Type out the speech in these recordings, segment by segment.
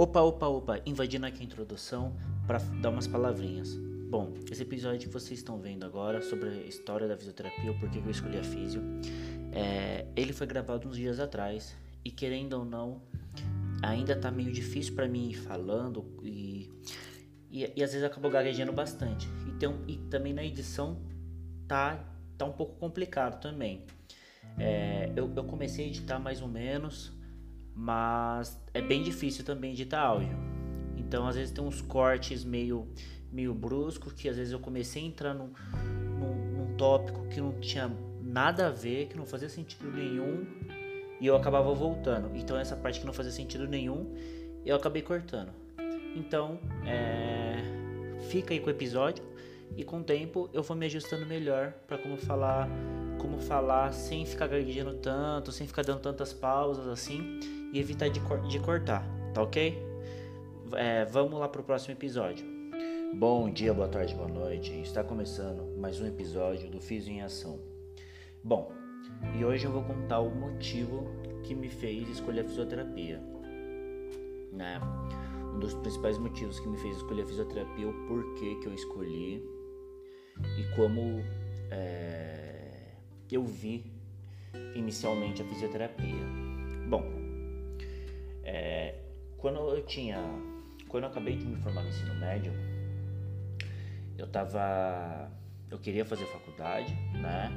Opa, opa, opa, invadindo aqui a introdução para dar umas palavrinhas. Bom, esse episódio que vocês estão vendo agora sobre a história da fisioterapia, o porquê que eu escolhi a físio, é, ele foi gravado uns dias atrás e querendo ou não, ainda tá meio difícil para mim ir falando e, e, e, às vezes acabo gaguejando bastante. E, tem, e também na edição tá, tá um pouco complicado também. É, eu, eu comecei a editar mais ou menos, mas é bem difícil também editar áudio. Então às vezes tem uns cortes meio, meio bruscos que às vezes eu comecei a entrar num, num, num tópico que não tinha nada a ver, que não fazia sentido nenhum e eu acabava voltando. Então essa parte que não fazia sentido nenhum eu acabei cortando. Então é... fica aí com o episódio e com o tempo eu vou me ajustando melhor para como falar falar sem ficar gaguejando tanto, sem ficar dando tantas pausas assim e evitar de, de cortar, tá ok? É, vamos lá pro próximo episódio. Bom dia, boa tarde, boa noite. Está começando mais um episódio do Fiz em Ação. Bom, e hoje eu vou contar o motivo que me fez escolher a fisioterapia. Né? Um dos principais motivos que me fez escolher a fisioterapia, o porquê que eu escolhi e como é, eu vi inicialmente a fisioterapia. Bom, é, quando eu tinha, quando eu acabei de me formar no ensino médio, eu tava, eu queria fazer faculdade, né?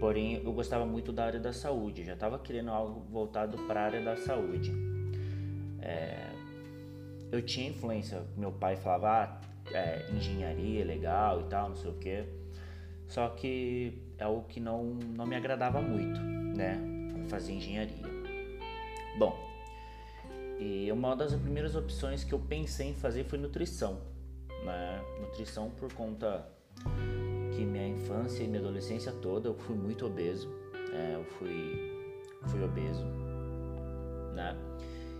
Porém, eu gostava muito da área da saúde, já estava querendo algo voltado para a área da saúde. É, eu tinha influência, meu pai falava, ah, é, engenharia é legal e tal, não sei o que. Só que é algo que não, não me agradava muito, né? Fazer engenharia. Bom, e uma das primeiras opções que eu pensei em fazer foi nutrição, né? Nutrição por conta que minha infância e minha adolescência toda eu fui muito obeso, é, eu fui, fui obeso, né?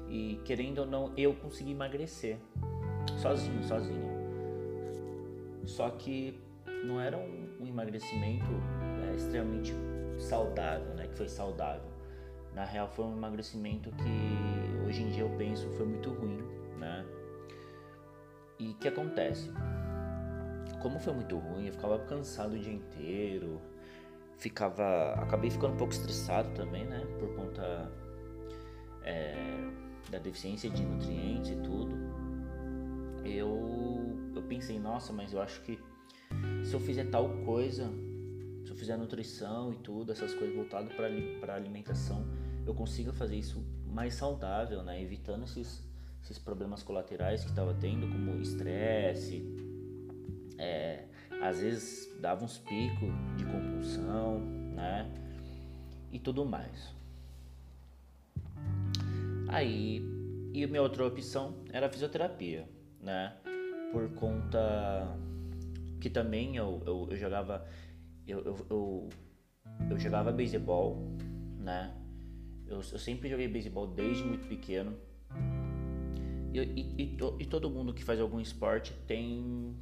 E querendo ou não, eu consegui emagrecer sozinho, sozinho. Só que não era um, um emagrecimento é, extremamente saudável, né? Que foi saudável. Na real, foi um emagrecimento que hoje em dia eu penso foi muito ruim, né? E que acontece? Como foi muito ruim, eu ficava cansado o dia inteiro, ficava, acabei ficando um pouco estressado também, né? Por conta é, da deficiência de nutrientes e tudo. Eu, eu pensei, nossa, mas eu acho que se eu fizer tal coisa, se eu fizer nutrição e tudo, essas coisas voltadas para alimentação, eu consiga fazer isso mais saudável, né? Evitando esses, esses problemas colaterais que estava tendo, como estresse, é, às vezes dava uns picos de compulsão, né? E tudo mais. Aí, e minha outra opção era a fisioterapia, né? Por conta que também eu, eu, eu jogava eu, eu, eu, eu jogava beisebol, né? Eu, eu sempre joguei beisebol desde muito pequeno. E, e, e, to, e, todo mundo que faz algum esporte tem.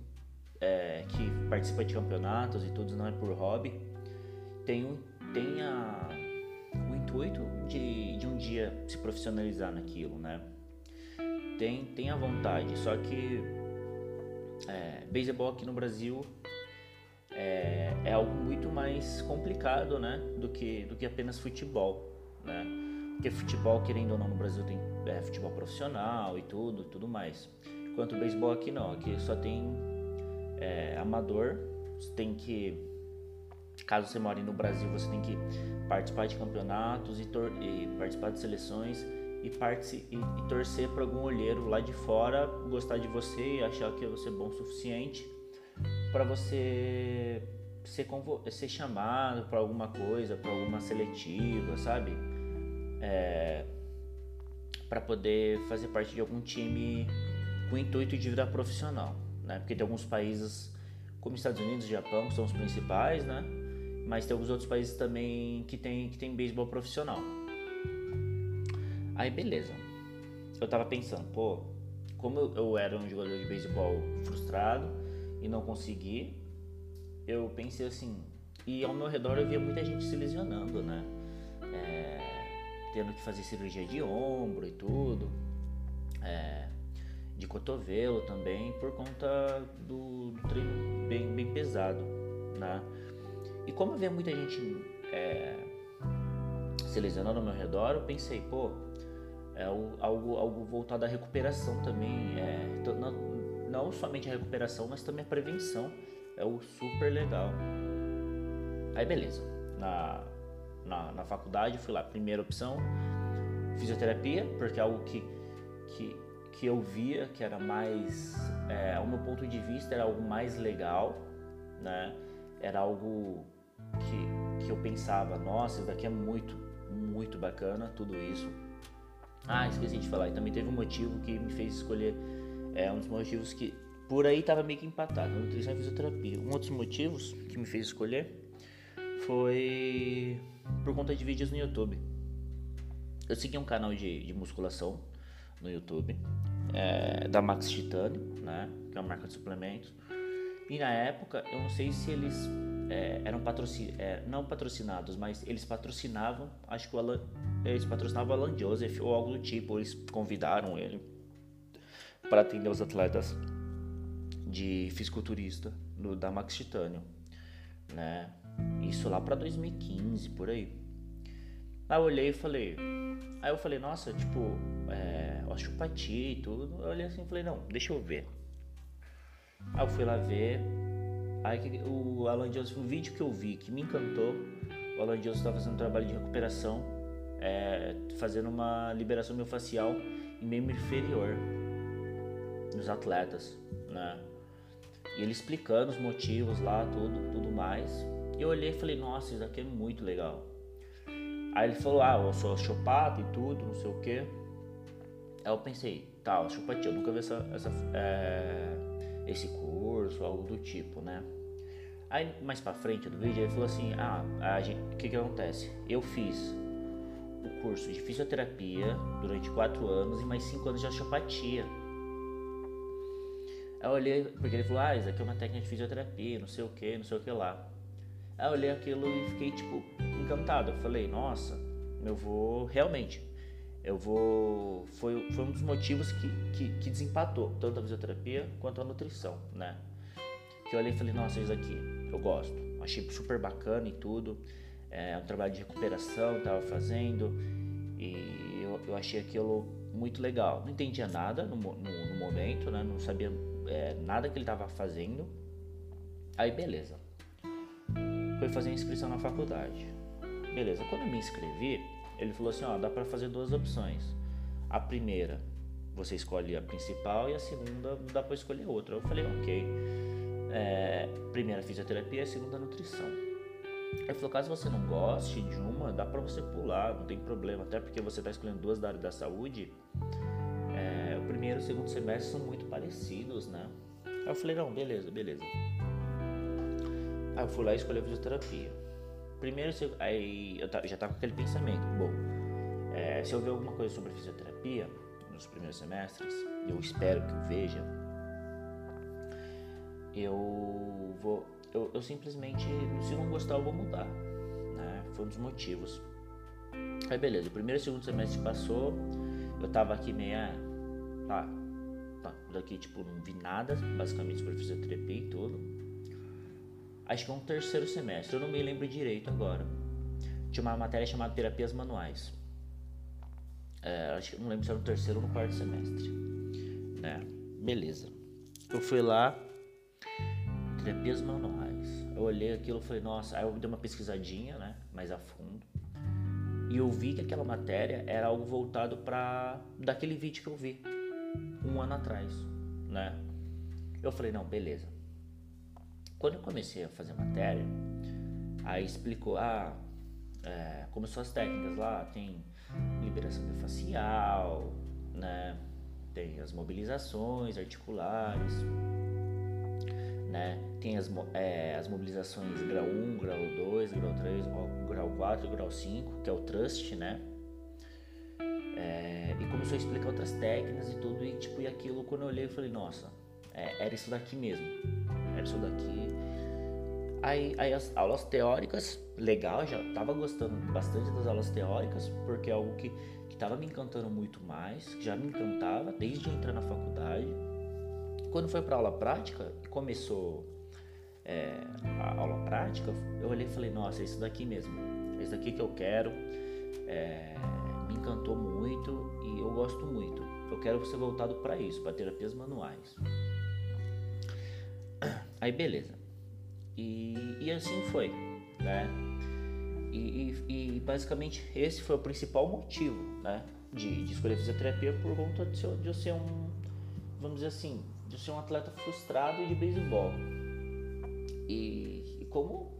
É, que participa de campeonatos e tudo, não é por hobby, tem, tem a, o intuito de, de um dia se profissionalizar naquilo, né? Tem, tem a vontade, só que é, beisebol aqui no Brasil é, é algo muito mais complicado, né? Do que, do que apenas futebol né? Porque futebol, querendo ou não, no Brasil tem é, futebol profissional e tudo, tudo mais. Enquanto o beisebol aqui não, aqui só tem é, amador, você tem que, caso você more no Brasil, você tem que participar de campeonatos e, e participar de seleções e, e, e torcer para algum olheiro lá de fora gostar de você e achar que você é bom o suficiente para você ser, ser chamado para alguma coisa, para alguma seletiva, sabe? É, para poder fazer parte de algum time com o intuito de virar profissional, né? Porque tem alguns países, como Estados Unidos e Japão, que são os principais, né? Mas tem alguns outros países também que tem, que tem beisebol profissional. Aí beleza. Eu tava pensando, pô, como eu, eu era um jogador de beisebol frustrado e não consegui, eu pensei assim, e ao meu redor eu via muita gente se lesionando, né? É, tendo que fazer cirurgia de ombro e tudo. é, de cotovelo também, por conta do, do treino bem, bem pesado, né? E como havia muita gente é, se lesionando ao meu redor, eu pensei, pô, é algo, algo voltado à recuperação também, é, não, não somente a recuperação, mas também a prevenção, é o super legal. Aí beleza, na, na, na faculdade fui lá, primeira opção, fisioterapia, porque é algo que, que, que eu via que era mais, é, ao meu ponto de vista, era algo mais legal, né? Era algo que, que eu pensava, nossa, isso daqui é muito, muito bacana, tudo isso. Ah, esqueci de falar, e também teve um motivo que me fez escolher, é um dos motivos que por aí tava meio que empatado, nutrição e fisioterapia. Um outros motivos que me fez escolher foi por conta de vídeos no YouTube. Eu segui um canal de, de musculação no YouTube, é, da Max Titânio, né, que é uma marca de suplementos. E na época, eu não sei se eles é, eram patrocin, é, não patrocinados, mas eles patrocinavam, acho que Alan, eles patrocinavam Alan Joseph ou algo do tipo, eles convidaram ele para atender os atletas de fisiculturista no, da Max Titânio, né? Isso lá para 2015, por aí. Aí eu olhei e falei, aí eu falei, nossa, tipo, é, osteopatia e tudo. Eu olhei assim e falei, não, deixa eu ver. Aí eu fui lá ver, Aí o Alan Jones, um vídeo que eu vi que me encantou, o Alan Jones estava fazendo um trabalho de recuperação, é, fazendo uma liberação miofascial em membro inferior nos atletas, né? E ele explicando os motivos lá, tudo, tudo mais. E eu olhei e falei, nossa, isso aqui é muito legal. Aí ele falou, ah, eu sou osteopata e tudo, não sei o que. Aí eu pensei, tá, osteopatia, eu nunca vi essa, essa é, esse curso, algo do tipo, né? Aí mais pra frente do vídeo ele falou assim, ah, o que que acontece? Eu fiz o curso de fisioterapia durante quatro anos e mais cinco anos de osteopatia. Aí eu olhei, porque ele falou, ah, isso aqui é uma técnica de fisioterapia, não sei o que, não sei o que lá. Aí eu olhei aquilo e fiquei, tipo, encantado. Eu falei, nossa, eu vou, realmente, eu vou. Foi, foi um dos motivos que, que, que desempatou tanto a fisioterapia quanto a nutrição, né? Que eu olhei e falei, nossa, isso aqui, eu gosto. Achei super bacana e tudo. É um trabalho de recuperação, eu tava fazendo. E eu, eu achei aquilo muito legal. Não entendia nada no, no, no momento, né? Não sabia é, nada que ele tava fazendo. Aí beleza. Foi fazer a inscrição na faculdade. Beleza, quando eu me inscrevi, ele falou assim, ó, dá para fazer duas opções. A primeira, você escolhe a principal e a segunda dá para escolher outra. Eu falei, ok. É, primeira fisioterapia, a segunda nutrição. Ele falou, caso você não goste de uma, dá para você pular, não tem problema. Até porque você está escolhendo duas da área da saúde. É, o primeiro e o segundo semestre são muito parecidos, né? Aí eu falei, não, beleza, beleza. Aí eu fui lá e escolhi a fisioterapia primeiro aí eu já tava com aquele pensamento, bom, é, se eu ver alguma coisa sobre fisioterapia nos primeiros semestres, eu espero que eu veja, eu vou, eu, eu simplesmente, se não gostar, eu vou mudar, né? Foi um dos motivos. Aí beleza, o primeiro e segundo semestre passou, eu tava aqui meia, tá, tá, daqui tipo não vi nada, basicamente sobre fisioterapia e tudo acho que é um terceiro semestre, eu não me lembro direito agora. Tinha uma matéria chamada Terapias Manuais. É, acho que não lembro se era no terceiro ou no quarto semestre. Né? Beleza. Eu fui lá, terapias manuais. Eu olhei aquilo e falei, nossa, aí eu dei uma pesquisadinha, né, mais a fundo. E eu vi que aquela matéria era algo voltado para daquele vídeo que eu vi um ano atrás, né? Eu falei, não, beleza. Quando eu comecei a fazer matéria, aí explicou, ah, é, são as técnicas lá, tem liberação facial, né? Tem as mobilizações articulares, né? Tem as, é, as mobilizações grau 1, grau 2, grau 3, grau 4, grau 5, que é o trust, né? É, e começou a explicar outras técnicas e tudo, e tipo, e aquilo, quando eu olhei, eu falei, nossa, é, era isso daqui mesmo era isso daqui. Aí, aí as aulas teóricas, legal, já tava gostando bastante das aulas teóricas, porque é algo que, que estava me encantando muito mais, já me encantava desde entrar na faculdade. Quando foi para aula prática começou é, a aula prática, eu olhei e falei: Nossa, é isso daqui mesmo, é isso daqui que eu quero. É, me encantou muito e eu gosto muito. Eu quero ser voltado para isso, para terapias manuais. Aí beleza. E, e assim foi, né? E, e, e, basicamente esse foi o principal motivo, né? De, de escolher fisioterapia por conta de, de eu ser um, vamos dizer assim, de eu ser um atleta frustrado de beisebol. E, e como,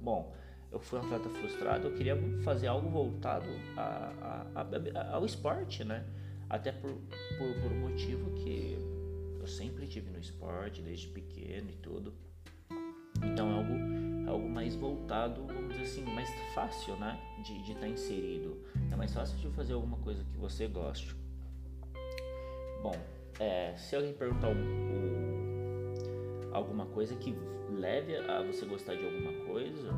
bom, eu fui um atleta frustrado, eu queria fazer algo voltado a, a, a, ao esporte, né? Até por, por, por um motivo que eu sempre tive no esporte, desde pequeno e tudo. Então é algo, é algo mais voltado, vamos dizer assim, mais fácil, né? De estar tá inserido. É mais fácil de fazer alguma coisa que você goste. Bom, é, se alguém perguntar alguma coisa que leve a você gostar de alguma coisa,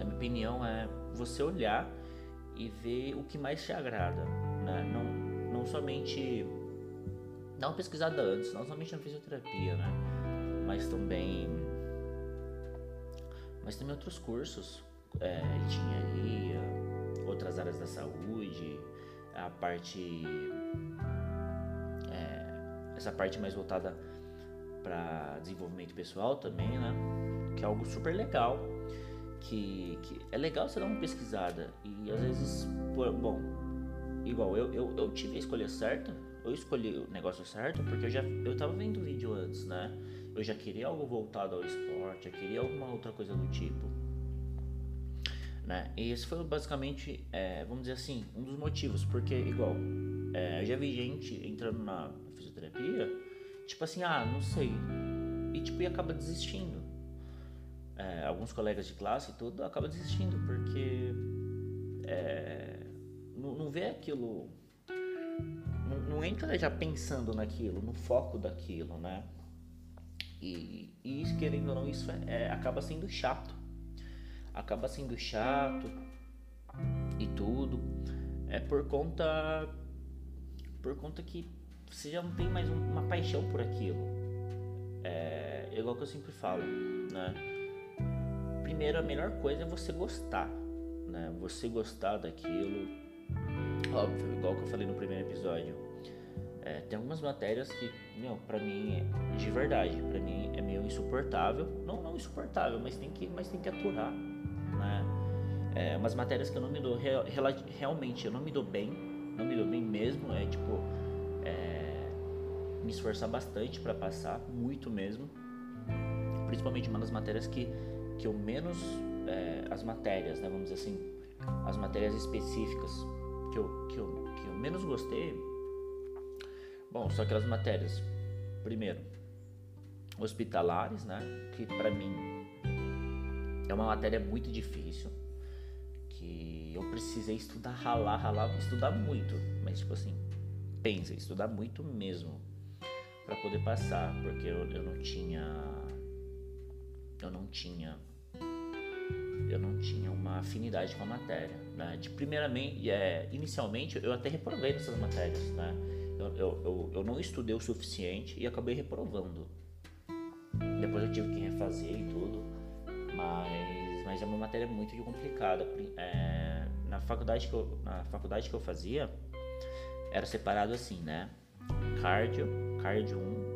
a minha opinião é você olhar e ver o que mais te agrada, né? Não, não somente dar uma pesquisada antes, não somente na fisioterapia, né? Mas também mas também outros cursos, é, engenharia, outras áreas da saúde, a parte é, essa parte mais voltada para desenvolvimento pessoal também, né? Que é algo super legal, que, que é legal você dar uma pesquisada e às vezes, bom, igual eu, eu, eu tive a escolha certa, eu escolhi o negócio certo porque eu já eu tava vendo vídeo antes, né? eu já queria algo voltado ao esporte, eu queria alguma outra coisa do tipo. Né? E esse foi basicamente, é, vamos dizer assim, um dos motivos, porque igual, é, eu já vi gente entrando na fisioterapia, tipo assim, ah, não sei, e tipo, e acaba desistindo. É, alguns colegas de classe e tudo acaba desistindo, porque é, não, não vê aquilo, não, entra já pensando naquilo, no foco daquilo, né? E, e isso, querendo ou não, isso é, é, acaba sendo chato. Acaba sendo chato e tudo. É por conta. Por conta que você já não tem mais uma paixão por aquilo. É, é igual que eu sempre falo, né? Primeiro, a melhor coisa é você gostar, né? Você gostar daquilo. Óbvio, igual que eu falei no primeiro episódio é, tem algumas matérias que, meu, pra mim, de verdade, pra mim é meio insuportável. Não, não insuportável, mas tem que, mas tem que aturar, né? É, umas matérias que eu não me dou, real, realmente, eu não me dou bem, não me dou bem mesmo, é tipo, é, me esforçar bastante para passar, muito mesmo. Principalmente uma das matérias que, que eu menos, é, as matérias, né, vamos dizer assim, as matérias específicas que eu, que eu, que eu menos gostei Bom, são aquelas matérias, primeiro, hospitalares, né? Que para mim é uma matéria muito difícil, que eu precisei estudar, ralar, ralar, estudar muito, mas tipo assim, pensa, estudar muito mesmo para poder passar, porque eu, eu não tinha, eu não tinha eu não tinha uma afinidade com a matéria, né? De primeiramente, é, inicialmente eu até reprovei nessas matérias, né? Eu, eu, eu, eu não estudei o suficiente e acabei reprovando. Depois eu tive que refazer e tudo, mas, mas é uma matéria muito complicada. É, na, faculdade que eu, na faculdade que eu fazia, era separado assim, né? Cardio, cardio 1,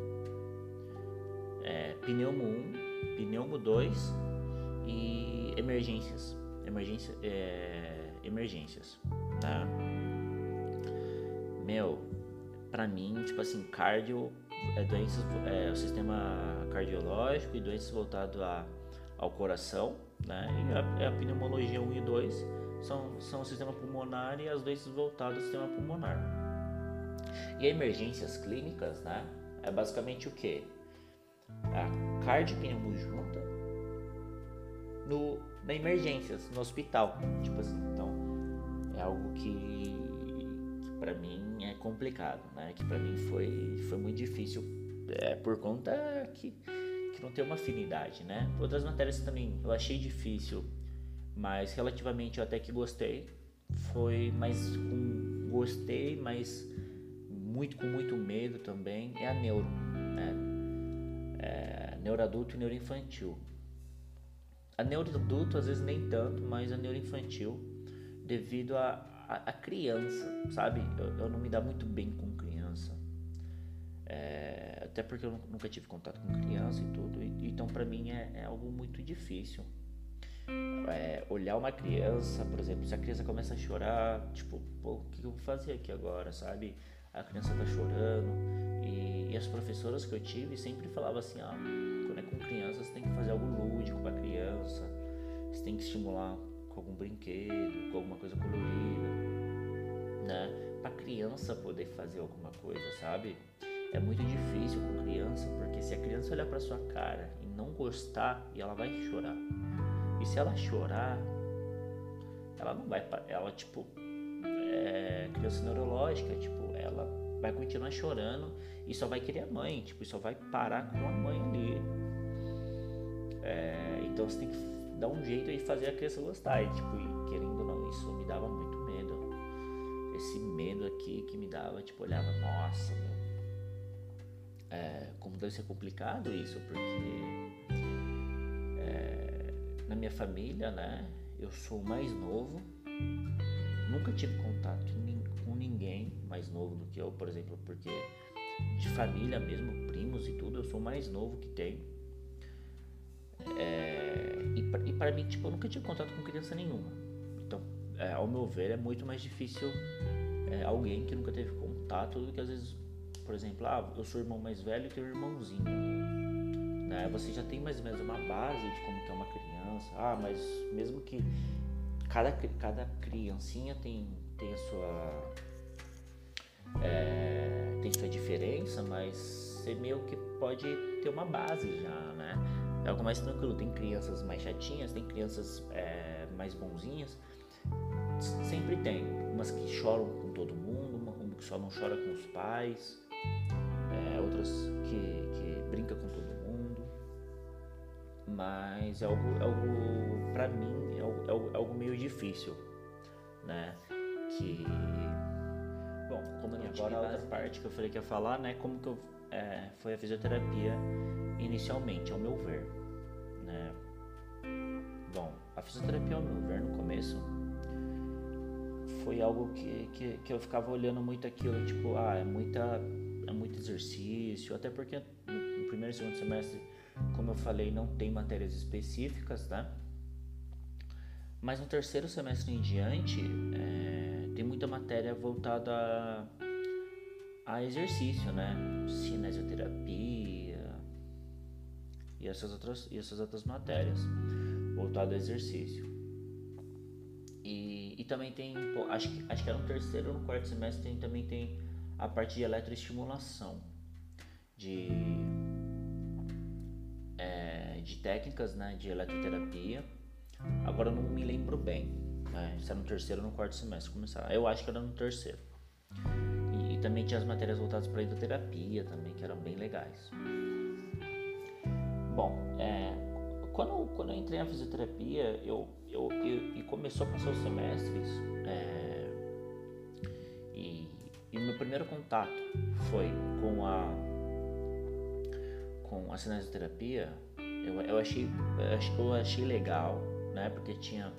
é, pneumo 1, pneumo 2 e emergências. Emergência, é, emergências, tá? Meu, para mim, tipo assim, cardio é doenças, é o sistema cardiológico e doenças voltadas ao coração, né? E a, a, pneumologia 1 e 2 são, são o sistema pulmonar e as doenças voltadas ao sistema pulmonar. E emergências clínicas, né? É basicamente o que? A cardiopneumo junta no, na emergências, no hospital, tipo assim. Então, é algo que para mim é complicado, né? Que para mim foi, foi muito difícil é, por conta que, que não tem uma afinidade, né? Outras matérias também eu achei difícil, mas relativamente eu até que gostei. Foi mais com gostei, mas muito com muito medo também, é a neuro, né? É, neuroadulto e neuroinfantil. A neuroadulto às vezes nem tanto, mas a neuroinfantil devido a, a, criança, sabe? Eu, eu, não me dá muito bem com criança. É, até porque eu nunca tive contato com criança e tudo, e, então para mim é, é algo muito difícil é, olhar uma criança, por exemplo, se a criança começa a chorar, tipo, pô, o que eu vou fazer aqui agora, sabe? A criança tá chorando e, e as professoras que eu tive sempre falavam assim, ah, quando é com criança você tem que fazer algo lúdico para criança, você tem que estimular com algum brinquedo, com alguma coisa colorida, criança poder fazer alguma coisa, sabe? É muito difícil com criança, porque se a criança olhar para sua cara e não gostar, ela vai chorar. E se ela chorar, ela não vai, ela tipo, é criança neurológica, tipo, ela vai continuar chorando e só vai querer a mãe, tipo, só vai parar com a mãe ali. É, então você tem que dar um jeito de fazer a criança gostar. E, tipo, e, querendo ou não, isso me dava muito. Esse medo aqui que me dava, tipo, olhava, nossa, meu. É, como deve ser complicado isso, porque na minha família, né? Eu sou o mais novo. Nunca tive contato com ninguém mais novo do que eu, por exemplo, porque de família mesmo, primos e tudo, eu sou o mais novo que tem. É, e para mim, tipo, eu nunca tive contato com criança nenhuma. É, ao meu ver, é muito mais difícil é, alguém que nunca teve contato do que às vezes, por exemplo, ah, eu sou irmão mais velho e tenho um irmãozinho. Né? Você já tem mais ou menos uma base de como que é uma criança criança. Ah, mas mesmo que cada, cada criancinha tem, tem a sua. É, tem sua diferença, mas você meio que pode ter uma base já, né? É algo mais tranquilo. Tem crianças mais chatinhas, tem crianças é, mais bonzinhas. Sempre tem. Umas que choram com todo mundo, uma que só não chora com os pais, é, outras que, que brinca com todo mas é algo, é algo para mim é algo, é algo, é algo, meio difícil, né? Que bom, como e agora a outra parte que eu falei que ia falar, né? Como que eu, é, foi a fisioterapia inicialmente, ao meu ver, né? Bom, a fisioterapia ao meu ver no começo foi algo que, que, que eu ficava olhando muito aquilo, tipo, ah, é muita é muito exercício, até porque no primeiro e segundo semestre como eu falei, não tem matérias específicas, tá? Mas no terceiro semestre em diante, é, tem muita matéria voltada a, a exercício, né? Cinesioterapia e essas outras, e essas outras matérias voltadas a exercício. E, também tem, acho, que, acho que era no terceiro ou no quarto semestre, tem, também tem a parte de eletroestimulação, de de técnicas né, de eletroterapia. Agora eu não me lembro bem. Né? Se era no terceiro ou no quarto semestre começar. Eu acho que era no terceiro. E, e também tinha as matérias voltadas para hidroterapia também, que eram bem legais. Bom, é, quando, quando eu entrei na fisioterapia, eu, eu, eu, começou a passar os semestres, é, e, e o meu primeiro contato foi com a com a cinesioterapia eu, eu, achei, eu achei legal, né? Porque tinha.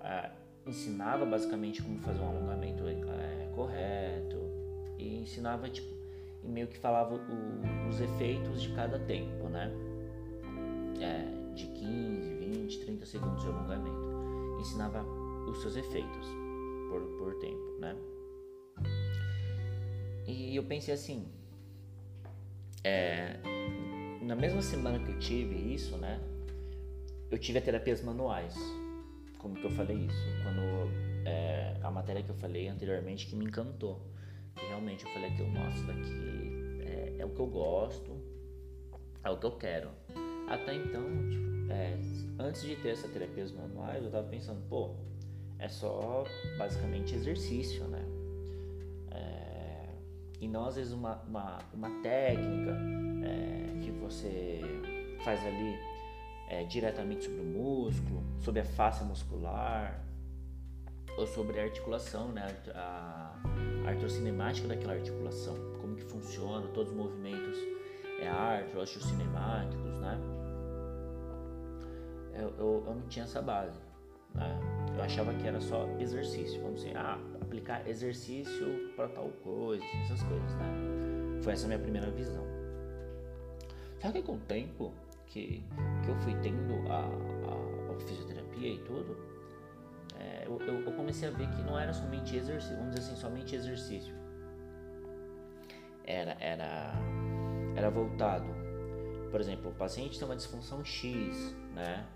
Ah, ensinava basicamente como fazer um alongamento é, correto e ensinava tipo e meio que falava o, os efeitos de cada tempo, né? É, de 15, 20, 30 segundos de alongamento. Ensinava os seus efeitos por, por tempo, né? E eu pensei assim, é, na mesma semana que eu tive isso, né? Eu tive terapias manuais. Como que eu falei isso? Quando é, a matéria que eu falei anteriormente que me encantou. Que realmente eu falei aquilo, nossa, daqui é, é o que eu gosto, é o que eu quero. Até então, tipo, é, antes de ter essas terapias manuais, eu tava pensando, pô, é só basicamente exercício, né? É, e não às vezes uma, uma, uma técnica é, que você faz ali é, diretamente sobre o músculo, sobre a face muscular. ou sobre a articulação, né? A, artrocinemática daquela articulação, como que funciona, todos os movimentos é artro, osteocinemáticos, né? Eu, eu, eu, não tinha essa base, né? Eu achava que era só exercício, vamos dizer, ah, aplicar exercício para tal coisa, essas coisas, né? Foi essa minha primeira visão. Só que com o tempo que, que eu fui tendo a, a, a fisioterapia e tudo, é, eu, eu, comecei a ver que não era somente exercício, vamos dizer assim, somente exercício. Era, era, era voltado, por exemplo, o paciente tem uma disfunção X, né?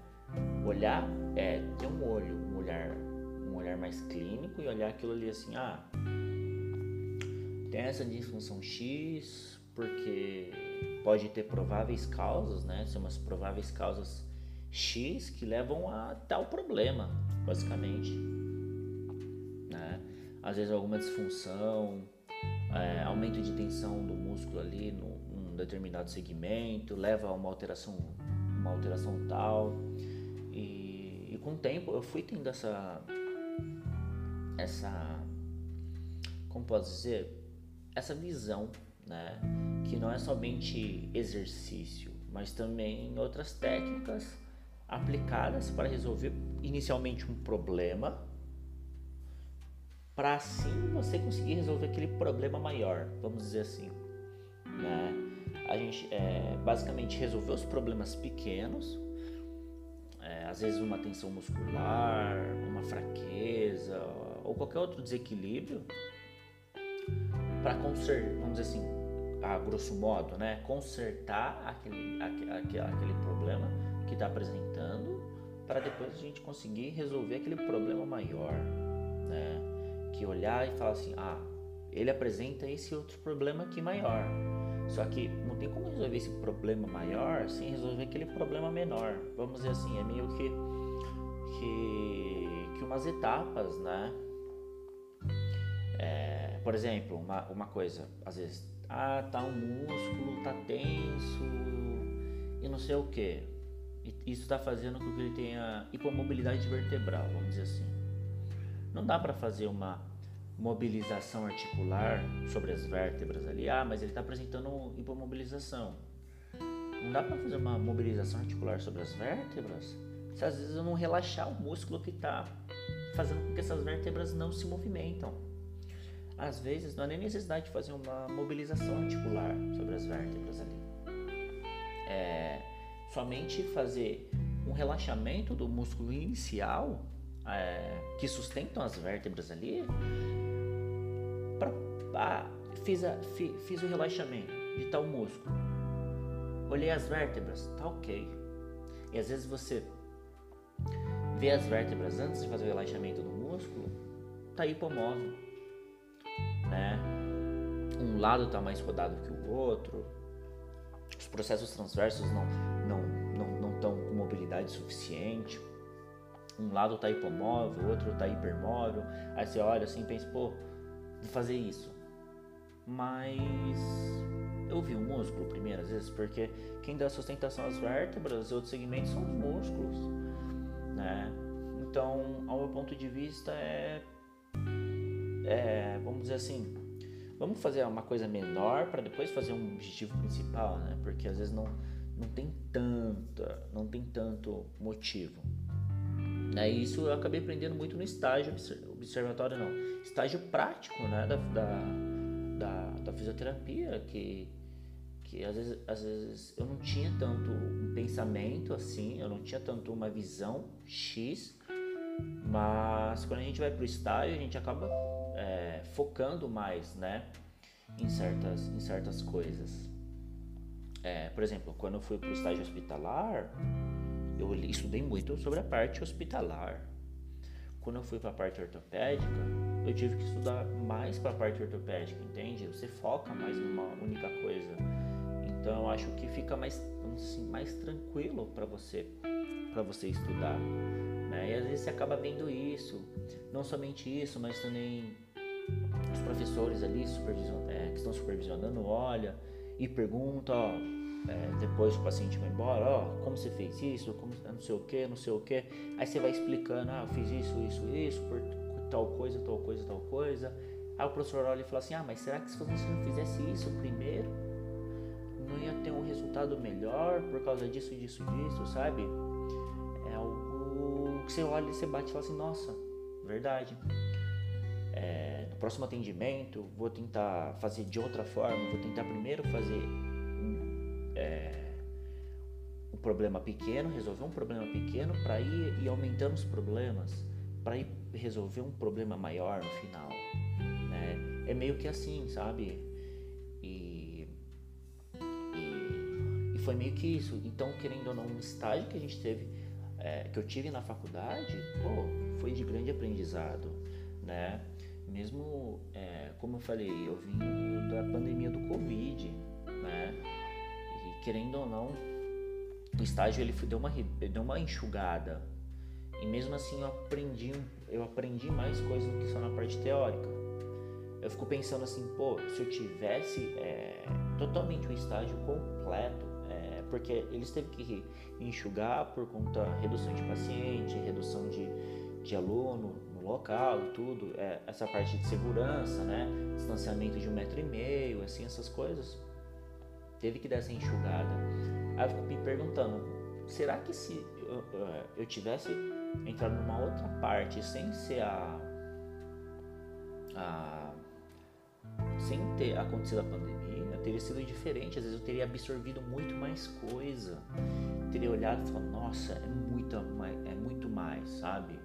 Olhar é ter um olho, um olhar, um olhar mais clínico e olhar aquilo ali assim, ah, tem essa disfunção X porque pode ter prováveis causas, né? São umas prováveis causas X que levam a tal problema, basicamente. Né? Às vezes alguma disfunção, é, aumento de tensão do músculo ali num determinado segmento, leva a uma alteração, uma alteração tal. Com o tempo eu fui tendo essa, essa, como posso dizer, essa visão, né? Que não é somente exercício, mas também outras técnicas aplicadas para resolver inicialmente um problema, para assim você conseguir resolver aquele problema maior, vamos dizer assim, né? A gente é, basicamente resolveu os problemas pequenos, às vezes uma tensão muscular, uma fraqueza ou qualquer outro desequilíbrio, para consertar, vamos dizer assim, a grosso modo, né, consertar aquele, aquele, aquele problema que está apresentando para depois a gente conseguir resolver aquele problema maior, né? Que olhar e falar assim, ah, ele apresenta esse outro problema aqui maior. Só que não tem como resolver esse problema maior sem resolver aquele problema menor. Vamos dizer assim, é meio que que, que umas etapas, né? É, por exemplo, uma, uma coisa, às vezes, ah, tá um músculo, tá tenso e não sei o que isso está fazendo com que ele tenha hipomobilidade vertebral, vamos dizer assim. Não dá para fazer uma mobilização articular sobre as vértebras ali. Ah, mas ele está apresentando hipomobilização. Não dá para fazer uma mobilização articular sobre as vértebras se às vezes eu não relaxar o músculo que está fazendo com que essas vértebras não se movimentam. Às vezes não há nem necessidade de fazer uma mobilização articular sobre as vértebras ali. É, somente fazer um relaxamento do músculo inicial é, que sustentam as vértebras ali, pra, fiz, a, fi, fiz o relaxamento de tal músculo, olhei as vértebras, tá ok. E às vezes você vê as vértebras antes de fazer o relaxamento do músculo, tá hipomóvel, né? Um lado tá mais rodado que o outro, os processos transversos não não não não estão com mobilidade suficiente. Um lado está hipomóvel, o outro está hipermóvel. Aí você olha assim e pensa, pô, vou fazer isso. Mas eu vi o músculo primeiro, às vezes, porque quem dá sustentação às vértebras e outros segmentos são os músculos, né? Então, ao meu ponto de vista, é, é vamos dizer assim, vamos fazer uma coisa menor para depois fazer um objetivo principal, né? Porque às vezes não, não tem tanta, não tem tanto motivo. Né? Isso eu acabei aprendendo muito no estágio observatório não, estágio prático, né, da, da, da, da fisioterapia que que às vezes, às vezes eu não tinha tanto um pensamento assim, eu não tinha tanto uma visão X, mas quando a gente vai para o estágio a gente acaba é, focando mais, né, em certas, em certas coisas. É, por exemplo, quando eu fui para o estágio hospitalar, eu estudei muito sobre a parte hospitalar. Quando eu fui para a parte ortopédica, eu tive que estudar mais para a parte ortopédica, entende? Você foca mais numa única coisa. Então eu acho que fica mais, assim, mais tranquilo para você, para você estudar. Né? E às vezes você acaba vendo isso, não somente isso, mas também os professores ali supervision, é, que estão supervisionando, olha e pergunta, ó, é, depois o paciente vai embora, ó, como você fez isso, como não sei o que, não sei o que, aí você vai explicando, ah, eu fiz isso, isso, isso, por tal coisa, tal coisa, tal coisa. Aí o professor olha e fala assim: ah, mas será que se você não fizesse isso primeiro, não ia ter um resultado melhor por causa disso, disso, disso, sabe? É algo que você olha e você bate e fala assim: nossa, verdade. É, no próximo atendimento, vou tentar fazer de outra forma, vou tentar primeiro fazer. É, um problema pequeno, resolver um problema pequeno para ir, ir aumentando os problemas, para ir resolver um problema maior no final. Né? É meio que assim, sabe? E, e, e, foi meio que isso. Então, querendo ou não, um estágio que a gente teve, é, que eu tive na faculdade, pô, foi de grande aprendizado, né? Mesmo, é, como eu falei, eu vim da pandemia do Covid, né? Querendo ou não, o estágio ele deu uma, deu uma enxugada. E mesmo assim eu aprendi, eu aprendi mais coisas do que só na parte teórica. Eu fico pensando assim, pô, se eu tivesse é, totalmente o estágio completo, é, porque eles teve que enxugar por conta redução de paciente, redução de, de aluno no local e tudo, é, essa parte de segurança, né, distanciamento de um metro e meio, assim, essas coisas, teve que dar essa enxugada. Aí eu fico me perguntando, será que se eu, eu tivesse entrado numa outra parte sem ser a, a sem ter acontecido a pandemia, teria sido diferente. Às vezes eu teria absorvido muito mais coisa, teria olhado e falado, nossa, é muito é muito mais, sabe?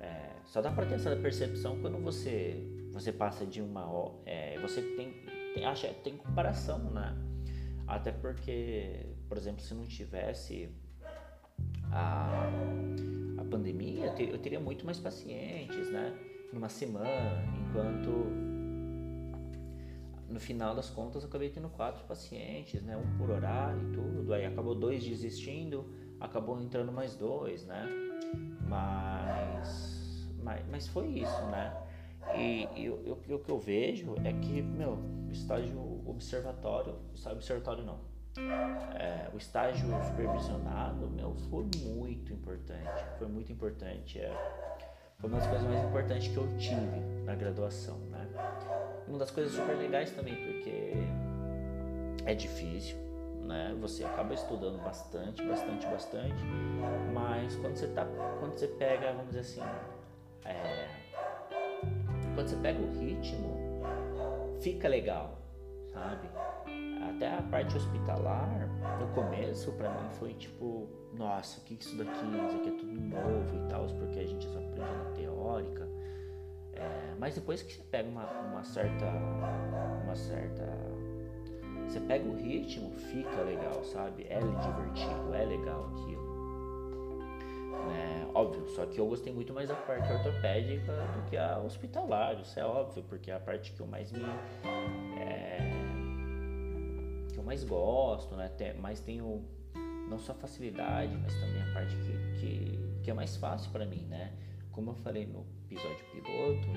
É, só dá para ter essa percepção quando você você passa de uma é, você tem, tem acha tem comparação, né? Até porque por exemplo, se não tivesse a, a pandemia, eu teria muito mais pacientes, né? Numa semana, enquanto no final das contas eu acabei tendo quatro pacientes, né? Um por horário e tudo. Aí acabou dois desistindo, acabou entrando mais dois, né? Mas, mas, mas foi isso, né? E, e o que eu vejo é que, meu, estágio observatório, observatório não, é, o estágio supervisionado, meu, foi muito importante. Foi muito importante. É, foi uma das coisas mais importantes que eu tive na graduação, né? Uma das coisas super legais também, porque é difícil, né? Você acaba estudando bastante, bastante, bastante, mas quando você tá, quando você pega, vamos dizer assim, é, quando você pega o ritmo, fica legal, sabe? até a parte hospitalar, no começo, para mim foi tipo, nossa, o que é isso daqui? Isso aqui é tudo novo e tal, porque a gente só aprende na teórica. É, mas depois que você pega uma, uma certa. Uma certa. Você pega o ritmo, fica legal, sabe? É divertido, é legal aquilo. É, óbvio, só que eu gostei muito mais da parte ortopédica do que a hospitalar, isso é óbvio, porque é a parte que eu mais me. É, mais gosto, né? Mais tenho não só facilidade, mas também a parte que, que, que é mais fácil para mim, né? Como eu falei no episódio piloto,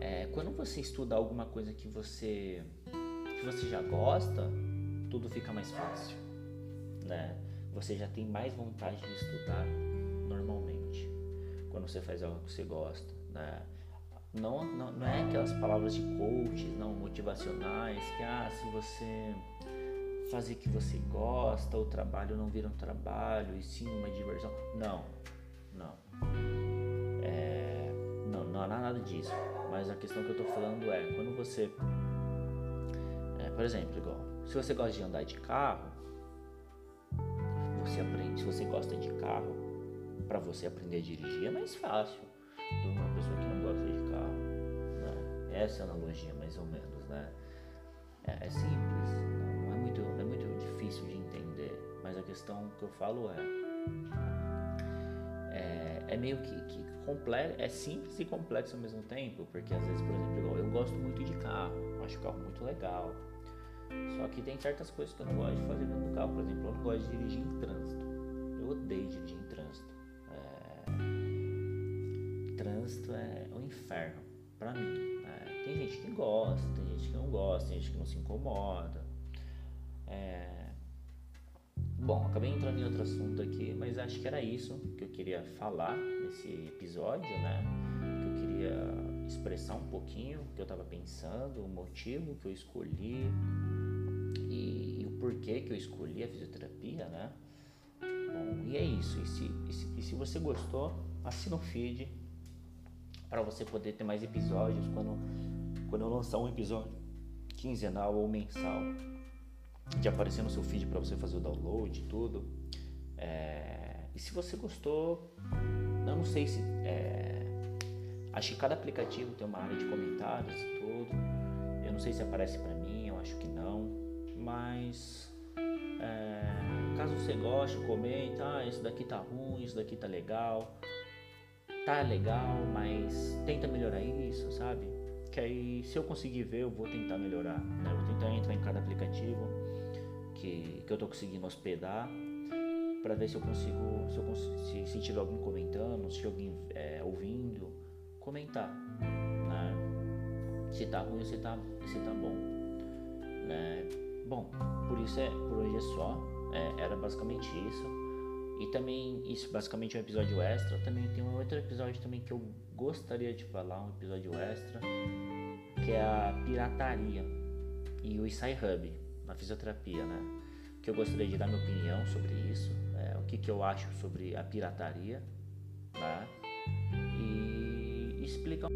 é, quando você estuda alguma coisa que você que você já gosta, tudo fica mais fácil, né? Você já tem mais vontade de estudar normalmente quando você faz algo que você gosta, né? Não, não, não é aquelas palavras de coach, não motivacionais, que ah, se você fazer o que você gosta, o trabalho não vira um trabalho e sim uma diversão. Não, não. É, não, não há nada disso. Mas a questão que eu tô falando é quando você. É, por exemplo, igual, se você gosta de andar de carro, você aprende. Se você gosta de carro, para você aprender a dirigir é mais fácil do que uma pessoa que essa analogia, mais ou menos, né? É, é simples, não, é muito, não é muito difícil de entender, mas a questão que eu falo é. É, é meio que, que complexo, é simples e complexo ao mesmo tempo, porque às vezes, por exemplo, eu gosto muito de carro, acho o carro muito legal. Só que tem certas coisas que eu não gosto de fazer dentro do carro. Por exemplo, eu não gosto de dirigir em trânsito. Eu odeio dirigir em trânsito. É... Trânsito é um inferno para mim. Tem gente que gosta, tem gente que não gosta, tem gente que não se incomoda. É... Bom, acabei entrando em outro assunto aqui, mas acho que era isso que eu queria falar nesse episódio, né? eu queria expressar um pouquinho o que eu estava pensando, o motivo que eu escolhi e, e, o porquê que eu escolhi a fisioterapia, né? Bom, e é isso. E se, e se, e se você gostou, assina o feed para você poder ter mais episódios quando, quando eu lançar um episódio quinzenal ou mensal de aparecer no seu feed para você fazer o download e tudo. É, e se você gostou, eu não sei se. É, acho que cada aplicativo tem uma área de comentários e tudo. Eu não sei se aparece para mim, eu acho que não. Mas é, caso você goste, comenta, ah, isso daqui tá ruim, isso daqui tá legal. Tá legal, mas tenta melhorar isso, sabe? Que aí se eu conseguir ver, eu vou tentar melhorar. Né? Eu vou tentar entrar em cada aplicativo que, que eu tô conseguindo hospedar para ver se eu consigo, se, eu se, se tiver alguém comentando, se alguém é, ouvindo, comentar, né? Se tá ruim, se tá, se tá bom, né? Bom, por isso é, por hoje é só, é, era basicamente isso. E também, isso basicamente é um episódio extra. Também tem um outro episódio também que eu gostaria de falar, um episódio extra, que é a pirataria e o Isai Hub na fisioterapia, né? Que eu gostaria de dar minha opinião sobre isso que, que eu acho sobre a pirataria, tá? E explicar.